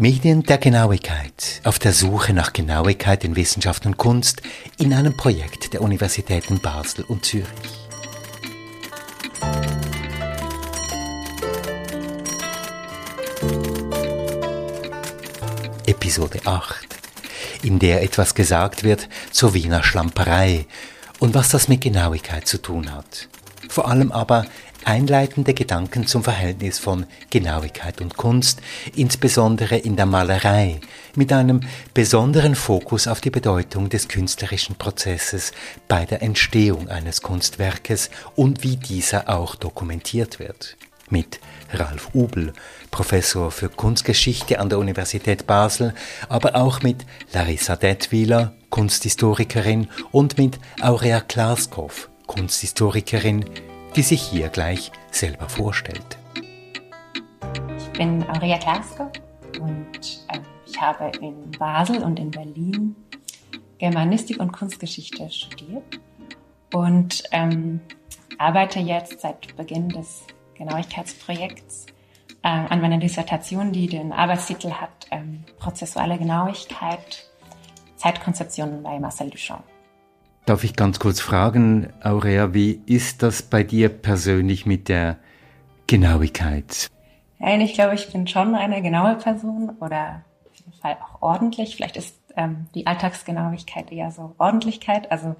Medien der Genauigkeit auf der Suche nach Genauigkeit in Wissenschaft und Kunst in einem Projekt der Universitäten Basel und Zürich. Episode 8, in der etwas gesagt wird zur Wiener Schlamperei und was das mit Genauigkeit zu tun hat. Vor allem aber einleitende Gedanken zum Verhältnis von Genauigkeit und Kunst, insbesondere in der Malerei, mit einem besonderen Fokus auf die Bedeutung des künstlerischen Prozesses bei der Entstehung eines Kunstwerkes und wie dieser auch dokumentiert wird. Mit Ralf Ubel, Professor für Kunstgeschichte an der Universität Basel, aber auch mit Larissa Detwiler, Kunsthistorikerin und mit Aurea Klaskow, Kunsthistorikerin, die sich hier gleich selber vorstellt. Ich bin Aurea Klaskow und äh, ich habe in Basel und in Berlin Germanistik und Kunstgeschichte studiert und ähm, arbeite jetzt seit Beginn des Genauigkeitsprojekts äh, an meiner Dissertation, die den Arbeitstitel hat ähm, Prozessuale Genauigkeit, Zeitkonzeptionen bei Marcel Duchamp. Darf ich ganz kurz fragen, Aurea, wie ist das bei dir persönlich mit der Genauigkeit? Ich glaube, ich bin schon eine genaue Person oder auf jeden Fall auch ordentlich. Vielleicht ist ähm, die Alltagsgenauigkeit eher so Ordentlichkeit. Also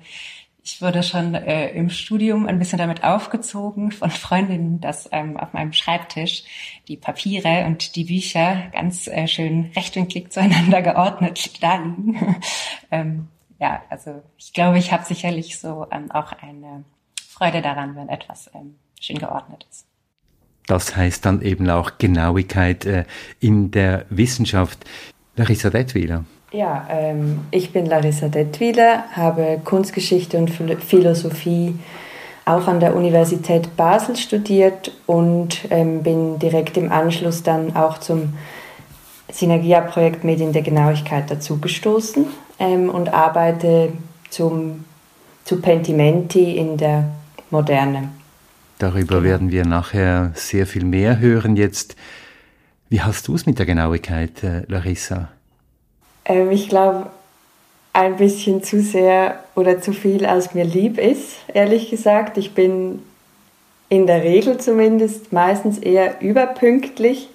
ich wurde schon äh, im Studium ein bisschen damit aufgezogen von Freundinnen, dass ähm, auf meinem Schreibtisch die Papiere und die Bücher ganz äh, schön rechtwinklig zueinander geordnet da liegen. ähm, ja, also ich glaube, ich habe sicherlich so ähm, auch eine Freude daran, wenn etwas ähm, schön geordnet ist. Das heißt dann eben auch Genauigkeit äh, in der Wissenschaft. Larissa Detwiler. Ja, ähm, ich bin Larissa Detwiler, habe Kunstgeschichte und Philosophie auch an der Universität Basel studiert und ähm, bin direkt im Anschluss dann auch zum Synergia-Projekt Medien der Genauigkeit dazugestoßen ähm, und arbeite zum, zu Pentimenti in der Moderne. Darüber genau. werden wir nachher sehr viel mehr hören jetzt. Wie hast du es mit der Genauigkeit, äh, Larissa? Ähm, ich glaube, ein bisschen zu sehr oder zu viel, als mir lieb ist, ehrlich gesagt. Ich bin in der Regel zumindest meistens eher überpünktlich,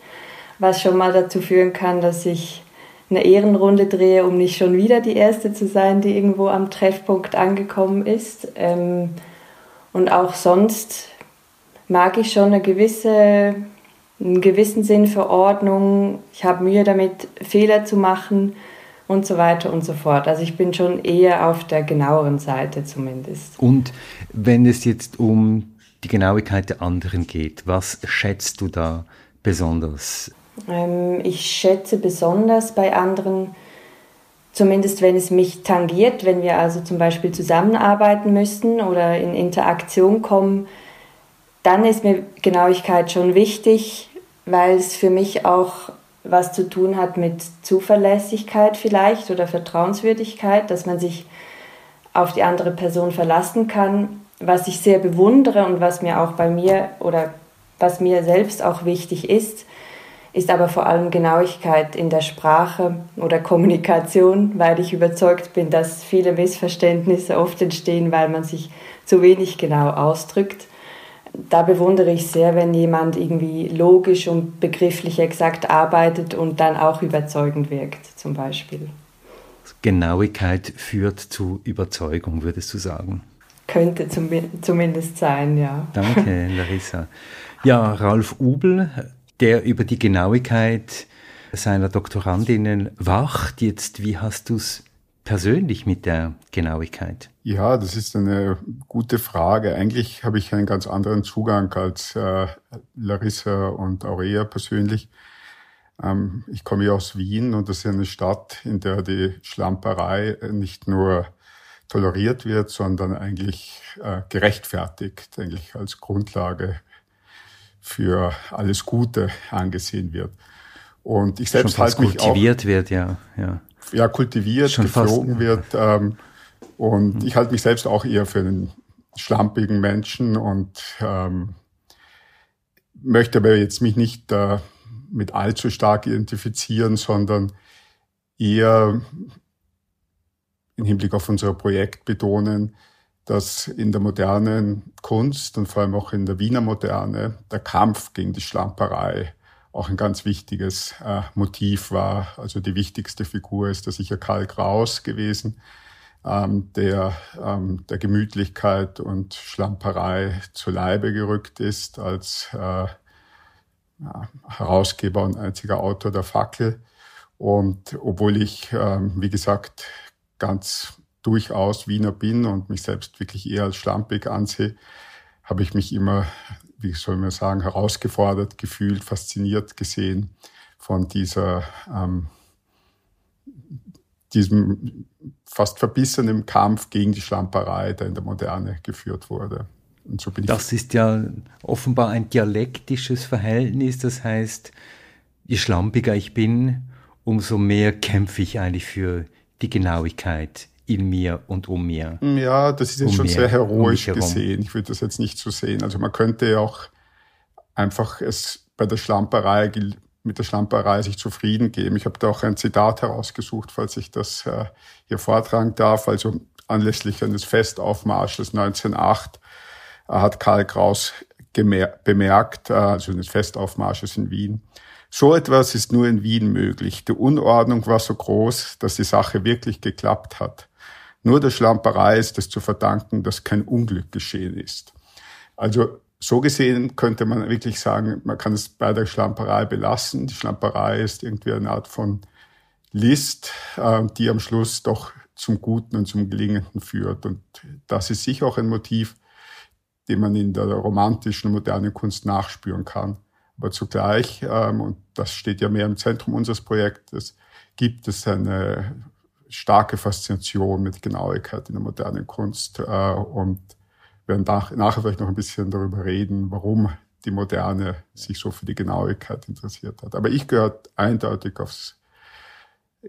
was schon mal dazu führen kann, dass ich eine Ehrenrunde drehe, um nicht schon wieder die Erste zu sein, die irgendwo am Treffpunkt angekommen ist. Ähm, und auch sonst mag ich schon eine gewisse, einen gewissen Sinn für Ordnung. Ich habe Mühe damit, Fehler zu machen und so weiter und so fort. Also ich bin schon eher auf der genaueren Seite zumindest. Und wenn es jetzt um die Genauigkeit der anderen geht, was schätzt du da besonders? Ähm, ich schätze besonders bei anderen, zumindest wenn es mich tangiert, wenn wir also zum Beispiel zusammenarbeiten müssen oder in Interaktion kommen, dann ist mir Genauigkeit schon wichtig, weil es für mich auch was zu tun hat mit Zuverlässigkeit vielleicht oder Vertrauenswürdigkeit, dass man sich auf die andere Person verlassen kann, was ich sehr bewundere und was mir auch bei mir oder was mir selbst auch wichtig ist, ist aber vor allem Genauigkeit in der Sprache oder Kommunikation, weil ich überzeugt bin, dass viele Missverständnisse oft entstehen, weil man sich zu wenig genau ausdrückt da bewundere ich sehr, wenn jemand irgendwie logisch und begrifflich exakt arbeitet und dann auch überzeugend wirkt, zum Beispiel. Genauigkeit führt zu Überzeugung, würdest du sagen? Könnte zum, zumindest sein, ja. Danke, Larissa. Ja, Ralf Ubel, der über die Genauigkeit seiner Doktorandinnen wacht. Jetzt, wie hast du es persönlich mit der Genauigkeit? Ja, das ist eine gute Frage. Eigentlich habe ich einen ganz anderen Zugang als äh, Larissa und Aurea persönlich. Ähm, ich komme ja aus Wien und das ist eine Stadt, in der die Schlamperei nicht nur toleriert wird, sondern eigentlich äh, gerechtfertigt, eigentlich als Grundlage für alles Gute angesehen wird. Und ich selbst halte mich auch kultiviert wird, ja, ja ja, kultiviert, Schon geflogen fast. wird. Ähm, und mhm. ich halte mich selbst auch eher für einen schlampigen Menschen und ähm, möchte aber jetzt mich nicht äh, mit allzu stark identifizieren, sondern eher im Hinblick auf unser Projekt betonen, dass in der modernen Kunst und vor allem auch in der Wiener Moderne der Kampf gegen die Schlamperei auch ein ganz wichtiges äh, Motiv war. Also die wichtigste Figur ist da sicher Karl Kraus gewesen, ähm, der ähm, der Gemütlichkeit und Schlamperei zu Leibe gerückt ist als äh, Herausgeber und einziger Autor der Fackel. Und obwohl ich, ähm, wie gesagt, ganz durchaus Wiener bin und mich selbst wirklich eher als schlampig ansehe, habe ich mich immer, wie soll man sagen, herausgefordert gefühlt, fasziniert gesehen von dieser, ähm, diesem fast verbissenen Kampf gegen die Schlamperei, der in der Moderne geführt wurde. So das ist ja offenbar ein dialektisches Verhältnis. Das heißt, je schlampiger ich bin, umso mehr kämpfe ich eigentlich für die Genauigkeit in mir und um mir. Ja, das ist jetzt um schon mir, sehr heroisch um gesehen. Ich würde das jetzt nicht so sehen. Also man könnte ja auch einfach es bei der Schlamperei mit der Schlamperei sich zufrieden geben. Ich habe da auch ein Zitat herausgesucht, falls ich das äh, hier vortragen darf. Also anlässlich eines Festaufmarsches 1908 äh, hat Karl Kraus bemerkt, äh, also eines Festaufmarsches in Wien, so etwas ist nur in Wien möglich. Die Unordnung war so groß, dass die Sache wirklich geklappt hat. Nur der Schlamperei ist es zu verdanken, dass kein Unglück geschehen ist. Also so gesehen könnte man wirklich sagen, man kann es bei der Schlamperei belassen. Die Schlamperei ist irgendwie eine Art von List, äh, die am Schluss doch zum Guten und zum Gelingenden führt. Und das ist sicher auch ein Motiv, dem man in der romantischen und modernen Kunst nachspüren kann. Aber zugleich, ähm, und das steht ja mehr im Zentrum unseres Projektes, gibt es eine starke Faszination mit Genauigkeit in der modernen Kunst. Äh, und werden nach, nachher vielleicht noch ein bisschen darüber reden, warum die Moderne sich so für die Genauigkeit interessiert hat. Aber ich gehöre eindeutig aufs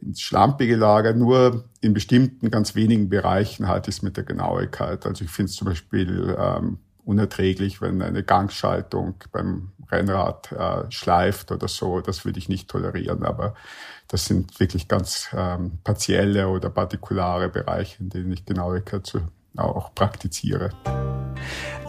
ins schlampige Lager. Nur in bestimmten, ganz wenigen Bereichen halte ich es mit der Genauigkeit. Also ich finde es zum Beispiel ähm, unerträglich, wenn eine Gangschaltung beim Rennrad äh, schleift oder so. Das würde ich nicht tolerieren. Aber das sind wirklich ganz ähm, partielle oder partikulare Bereiche, in denen ich Genauigkeit zu, auch praktiziere.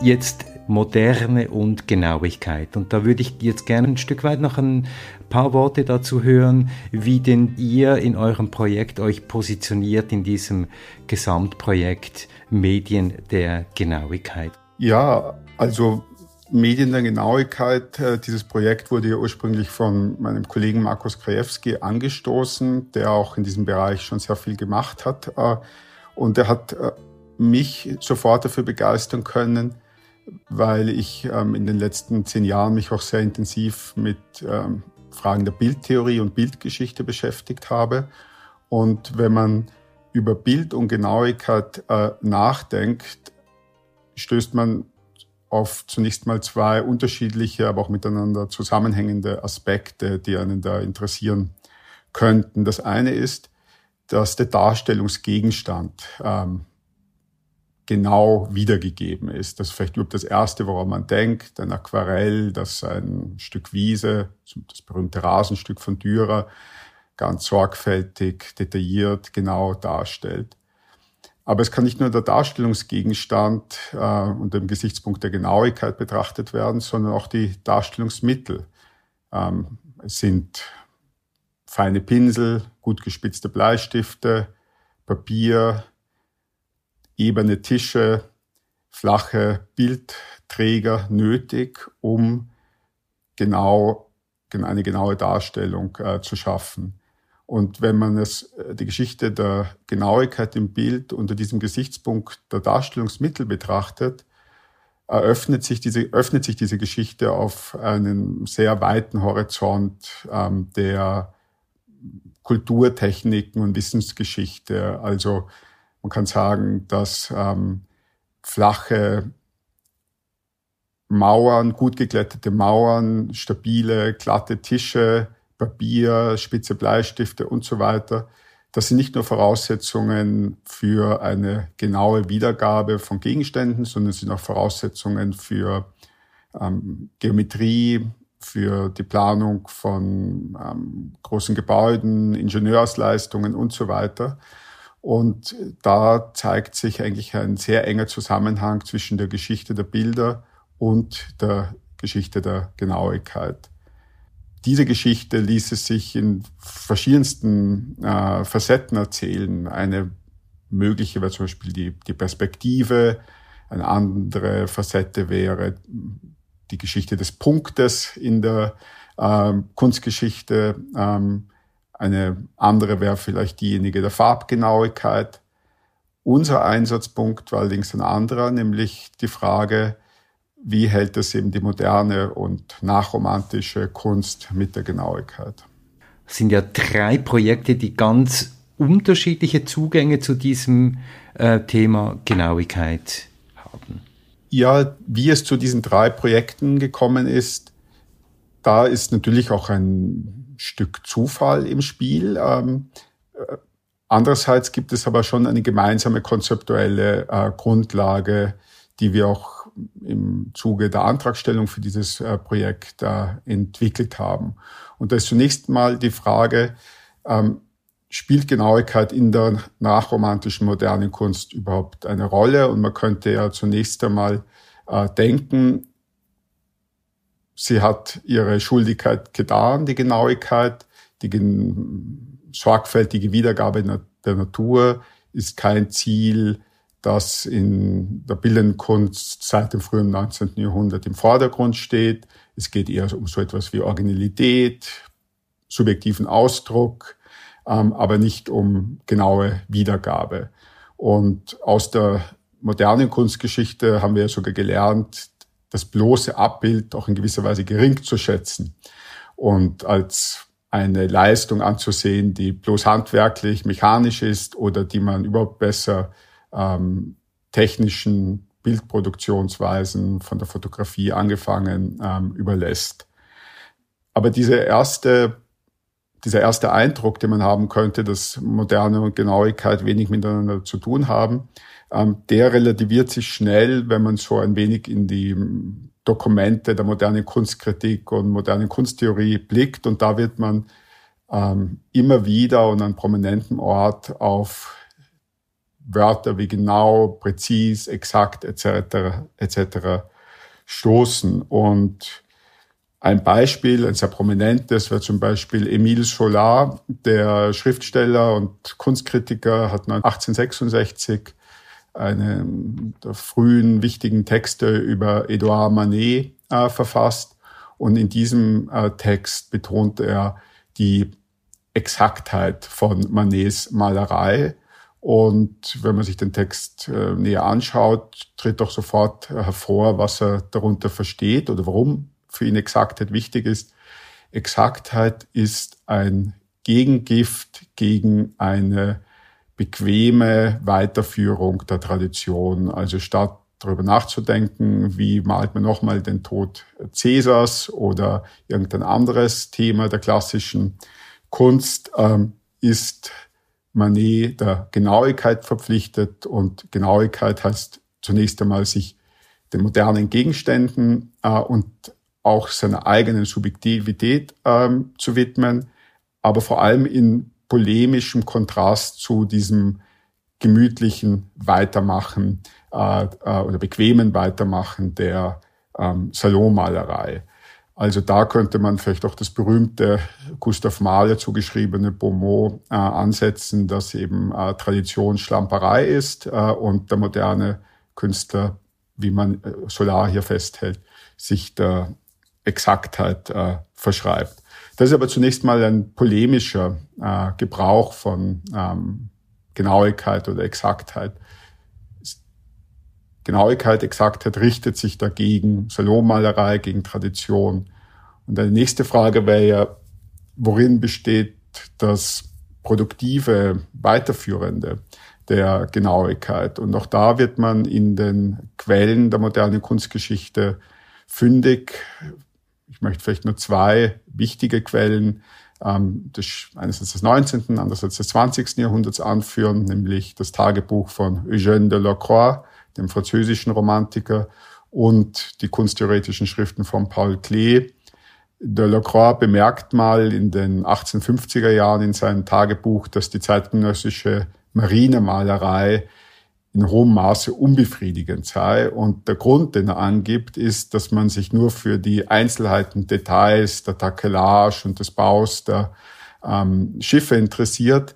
Jetzt Moderne und Genauigkeit. Und da würde ich jetzt gerne ein Stück weit noch ein paar Worte dazu hören, wie denn ihr in eurem Projekt euch positioniert in diesem Gesamtprojekt Medien der Genauigkeit. Ja, also Medien der Genauigkeit, äh, dieses Projekt wurde ja ursprünglich von meinem Kollegen Markus Krajewski angestoßen, der auch in diesem Bereich schon sehr viel gemacht hat. Äh, und er hat äh, mich sofort dafür begeistern können, weil ich ähm, in den letzten zehn Jahren mich auch sehr intensiv mit ähm, Fragen der Bildtheorie und Bildgeschichte beschäftigt habe. Und wenn man über Bild und Genauigkeit nachdenkt, stößt man auf zunächst mal zwei unterschiedliche, aber auch miteinander zusammenhängende Aspekte, die einen da interessieren könnten. Das eine ist, dass der Darstellungsgegenstand ähm, genau wiedergegeben ist. Das ist vielleicht überhaupt das Erste, woran man denkt. Ein Aquarell, das ein Stück Wiese, das berühmte Rasenstück von Dürer, ganz sorgfältig, detailliert, genau darstellt. Aber es kann nicht nur der Darstellungsgegenstand äh, unter dem Gesichtspunkt der Genauigkeit betrachtet werden, sondern auch die Darstellungsmittel. Ähm, es sind feine Pinsel, gut gespitzte Bleistifte, Papier, ebene Tische, flache Bildträger nötig, um genau eine genaue Darstellung äh, zu schaffen. Und wenn man es, äh, die Geschichte der Genauigkeit im Bild unter diesem Gesichtspunkt der Darstellungsmittel betrachtet, eröffnet sich diese, öffnet sich diese Geschichte auf einen sehr weiten Horizont ähm, der Kulturtechniken und Wissensgeschichte. Also man kann sagen, dass ähm, flache Mauern, gut geglättete Mauern, stabile, glatte Tische, Papier, spitze Bleistifte und so weiter. Das sind nicht nur Voraussetzungen für eine genaue Wiedergabe von Gegenständen, sondern sind auch Voraussetzungen für ähm, Geometrie, für die Planung von ähm, großen Gebäuden, Ingenieursleistungen und so weiter. Und da zeigt sich eigentlich ein sehr enger Zusammenhang zwischen der Geschichte der Bilder und der Geschichte der Genauigkeit. Diese Geschichte ließ es sich in verschiedensten äh, Facetten erzählen. Eine mögliche wäre zum Beispiel die, die Perspektive, eine andere Facette wäre die Geschichte des Punktes in der ähm, Kunstgeschichte. Ähm, eine andere wäre vielleicht diejenige der Farbgenauigkeit. Unser Einsatzpunkt war allerdings ein anderer, nämlich die Frage, wie hält es eben die moderne und nachromantische Kunst mit der Genauigkeit? Es sind ja drei Projekte, die ganz unterschiedliche Zugänge zu diesem äh, Thema Genauigkeit haben. Ja, wie es zu diesen drei Projekten gekommen ist, da ist natürlich auch ein Stück Zufall im Spiel. Ähm, äh, andererseits gibt es aber schon eine gemeinsame konzeptuelle äh, Grundlage, die wir auch im Zuge der Antragstellung für dieses äh, Projekt entwickelt haben. Und da ist zunächst mal die Frage, ähm, spielt Genauigkeit in der nachromantischen modernen Kunst überhaupt eine Rolle? Und man könnte ja zunächst einmal äh, denken, sie hat ihre Schuldigkeit getan, die Genauigkeit, die sorgfältige Wiedergabe der Natur ist kein Ziel, das in der bildenden seit dem frühen 19. Jahrhundert im Vordergrund steht. Es geht eher um so etwas wie Originalität, subjektiven Ausdruck, ähm, aber nicht um genaue Wiedergabe. Und aus der modernen Kunstgeschichte haben wir sogar gelernt, das bloße Abbild auch in gewisser Weise gering zu schätzen und als eine Leistung anzusehen, die bloß handwerklich, mechanisch ist oder die man überhaupt besser ähm, technischen Bildproduktionsweisen von der Fotografie angefangen ähm, überlässt. Aber diese erste dieser erste Eindruck, den man haben könnte, dass Moderne und Genauigkeit wenig miteinander zu tun haben, ähm, der relativiert sich schnell, wenn man so ein wenig in die Dokumente der modernen Kunstkritik und modernen Kunsttheorie blickt. Und da wird man ähm, immer wieder und an prominentem Ort auf Wörter wie genau, präzis, exakt etc. etc. stoßen. Und ein Beispiel, ein sehr prominentes, wäre zum Beispiel Emile Solar, der Schriftsteller und Kunstkritiker, hat 1866 einen der frühen wichtigen Texte über Edouard Manet äh, verfasst. Und in diesem äh, Text betont er die Exaktheit von Manets Malerei. Und wenn man sich den Text äh, näher anschaut, tritt doch sofort hervor, was er darunter versteht oder warum für ihn Exaktheit wichtig ist. Exaktheit ist ein Gegengift gegen eine bequeme Weiterführung der Tradition. Also statt darüber nachzudenken, wie malt man nochmal den Tod Cäsars oder irgendein anderes Thema der klassischen Kunst, ähm, ist Manet der Genauigkeit verpflichtet und Genauigkeit heißt zunächst einmal sich den modernen Gegenständen äh, und auch seiner eigenen Subjektivität ähm, zu widmen, aber vor allem in polemischem Kontrast zu diesem gemütlichen Weitermachen äh, äh, oder bequemen Weitermachen der ähm, Salonmalerei. Also da könnte man vielleicht auch das berühmte Gustav Mahler zugeschriebene Beaumont äh, ansetzen, dass eben äh, Tradition Schlamperei ist äh, und der moderne Künstler, wie man äh, Solar hier festhält, sich der Exaktheit äh, verschreibt. Das ist aber zunächst mal ein polemischer äh, Gebrauch von ähm, Genauigkeit oder Exaktheit. Genauigkeit, Exaktheit richtet sich dagegen Salonmalerei, gegen Tradition. Und eine nächste Frage wäre ja, worin besteht das produktive, weiterführende der Genauigkeit? Und auch da wird man in den Quellen der modernen Kunstgeschichte fündig, ich möchte vielleicht nur zwei wichtige Quellen ähm, des, einerseits des 19., andererseits des 20. Jahrhunderts anführen, nämlich das Tagebuch von Eugène de Lacroix, dem französischen Romantiker, und die kunsttheoretischen Schriften von Paul Klee. Delacroix bemerkt mal in den 1850er Jahren in seinem Tagebuch, dass die zeitgenössische Marinemalerei in hohem Maße unbefriedigend sei. Und der Grund, den er angibt, ist, dass man sich nur für die Einzelheiten, Details der Takelage und des Baus der ähm, Schiffe interessiert,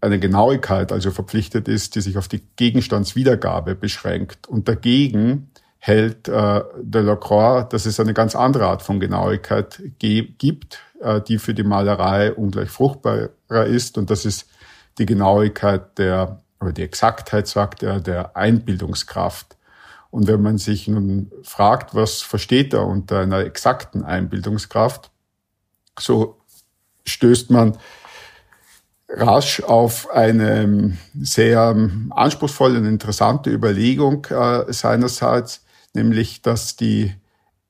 eine Genauigkeit also verpflichtet ist, die sich auf die Gegenstandswiedergabe beschränkt. Und dagegen hält äh, Delacroix, dass es eine ganz andere Art von Genauigkeit gibt, äh, die für die Malerei ungleich fruchtbarer ist. Und das ist die Genauigkeit der oder die Exaktheit, sagt er, der Einbildungskraft. Und wenn man sich nun fragt, was versteht er unter einer exakten Einbildungskraft, so stößt man rasch auf eine sehr anspruchsvolle und interessante Überlegung äh, seinerseits, nämlich dass die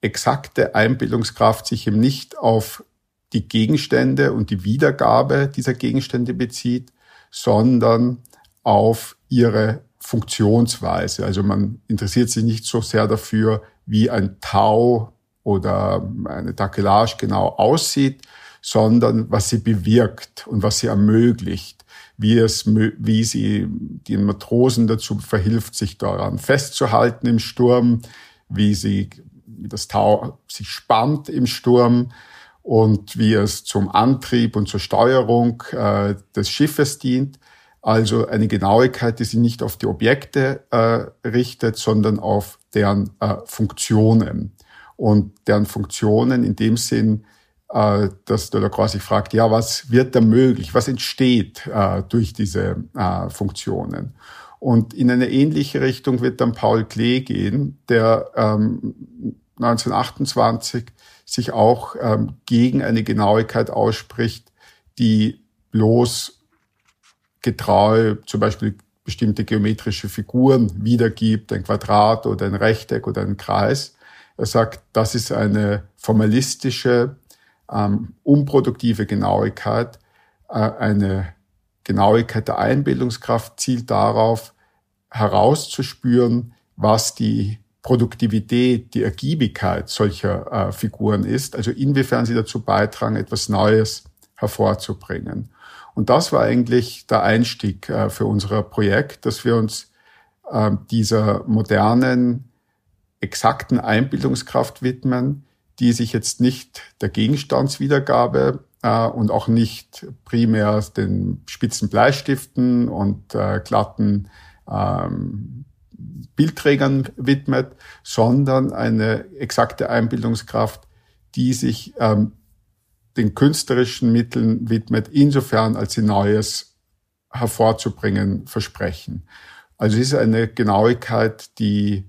exakte Einbildungskraft sich eben nicht auf die Gegenstände und die Wiedergabe dieser Gegenstände bezieht, sondern auf ihre Funktionsweise. Also man interessiert sich nicht so sehr dafür, wie ein Tau oder eine Takelage genau aussieht, sondern was sie bewirkt und was sie ermöglicht, wie es, wie sie den Matrosen dazu verhilft, sich daran festzuhalten im Sturm, wie sie, wie das Tau sich spannt im Sturm und wie es zum Antrieb und zur Steuerung äh, des Schiffes dient. Also eine Genauigkeit, die sich nicht auf die Objekte äh, richtet, sondern auf deren äh, Funktionen. Und deren Funktionen in dem Sinn, äh, dass Delacroix sich fragt, ja, was wird da möglich? Was entsteht äh, durch diese äh, Funktionen? Und in eine ähnliche Richtung wird dann Paul Klee gehen, der ähm, 1928 sich auch ähm, gegen eine Genauigkeit ausspricht, die bloß getreu zum Beispiel bestimmte geometrische Figuren wiedergibt, ein Quadrat oder ein Rechteck oder ein Kreis. Er sagt, das ist eine formalistische, ähm, unproduktive Genauigkeit. Äh, eine Genauigkeit der Einbildungskraft zielt darauf, herauszuspüren, was die Produktivität, die Ergiebigkeit solcher äh, Figuren ist, also inwiefern sie dazu beitragen, etwas Neues hervorzubringen. Und das war eigentlich der Einstieg äh, für unser Projekt, dass wir uns äh, dieser modernen, exakten Einbildungskraft widmen, die sich jetzt nicht der Gegenstandswiedergabe äh, und auch nicht primär den spitzen Bleistiften und äh, glatten ähm, Bildträgern widmet, sondern eine exakte Einbildungskraft, die sich ähm, den künstlerischen Mitteln widmet, insofern als sie Neues hervorzubringen versprechen. Also es ist eine Genauigkeit, die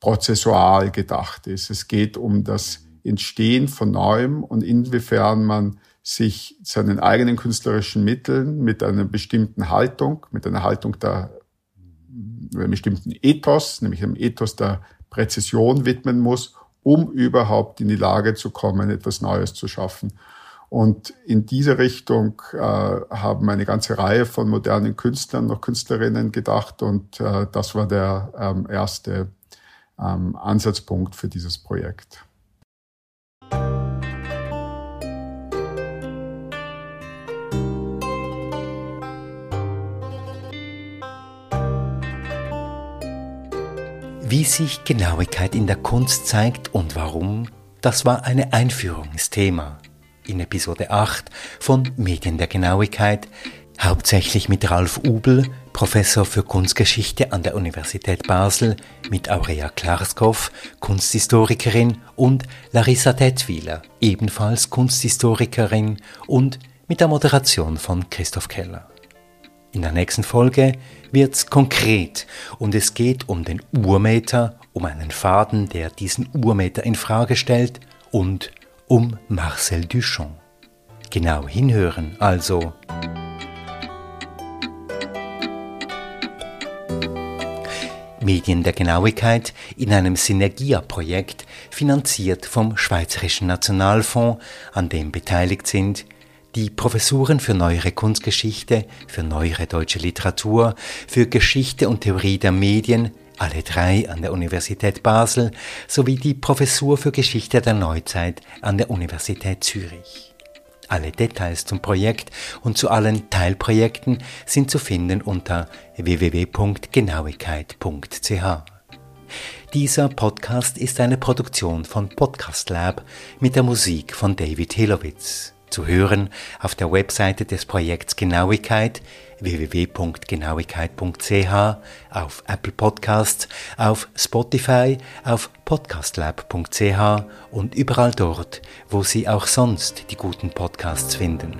prozessual gedacht ist. Es geht um das Entstehen von Neuem und inwiefern man sich seinen eigenen künstlerischen Mitteln mit einer bestimmten Haltung, mit einer Haltung der einem bestimmten Ethos, nämlich einem Ethos der Präzision widmen muss, um überhaupt in die Lage zu kommen, etwas Neues zu schaffen. Und in diese Richtung äh, haben eine ganze Reihe von modernen Künstlern und Künstlerinnen gedacht und äh, das war der ähm, erste ähm, Ansatzpunkt für dieses Projekt. Wie sich Genauigkeit in der Kunst zeigt und warum, das war eine Einführungsthema in Episode 8 von Medien der Genauigkeit, hauptsächlich mit Ralf Ubel, Professor für Kunstgeschichte an der Universität Basel, mit Aurea Klarskow, Kunsthistorikerin, und Larissa Detwiler, ebenfalls Kunsthistorikerin, und mit der Moderation von Christoph Keller. In der nächsten Folge wird's konkret und es geht um den Urmeter, um einen Faden, der diesen Urmeter in Frage stellt und um Marcel Duchamp. Genau hinhören also. Medien der Genauigkeit in einem Synergia-Projekt, finanziert vom Schweizerischen Nationalfonds, an dem beteiligt sind die Professuren für neuere Kunstgeschichte, für neuere deutsche Literatur, für Geschichte und Theorie der Medien, alle drei an der Universität Basel sowie die Professur für Geschichte der Neuzeit an der Universität Zürich. Alle Details zum Projekt und zu allen Teilprojekten sind zu finden unter www.genauigkeit.ch. Dieser Podcast ist eine Produktion von Podcast Lab mit der Musik von David Hilowitz. Zu hören auf der Webseite des Projekts Genauigkeit www.genauigkeit.ch, auf Apple Podcasts, auf Spotify, auf podcastlab.ch und überall dort, wo Sie auch sonst die guten Podcasts finden.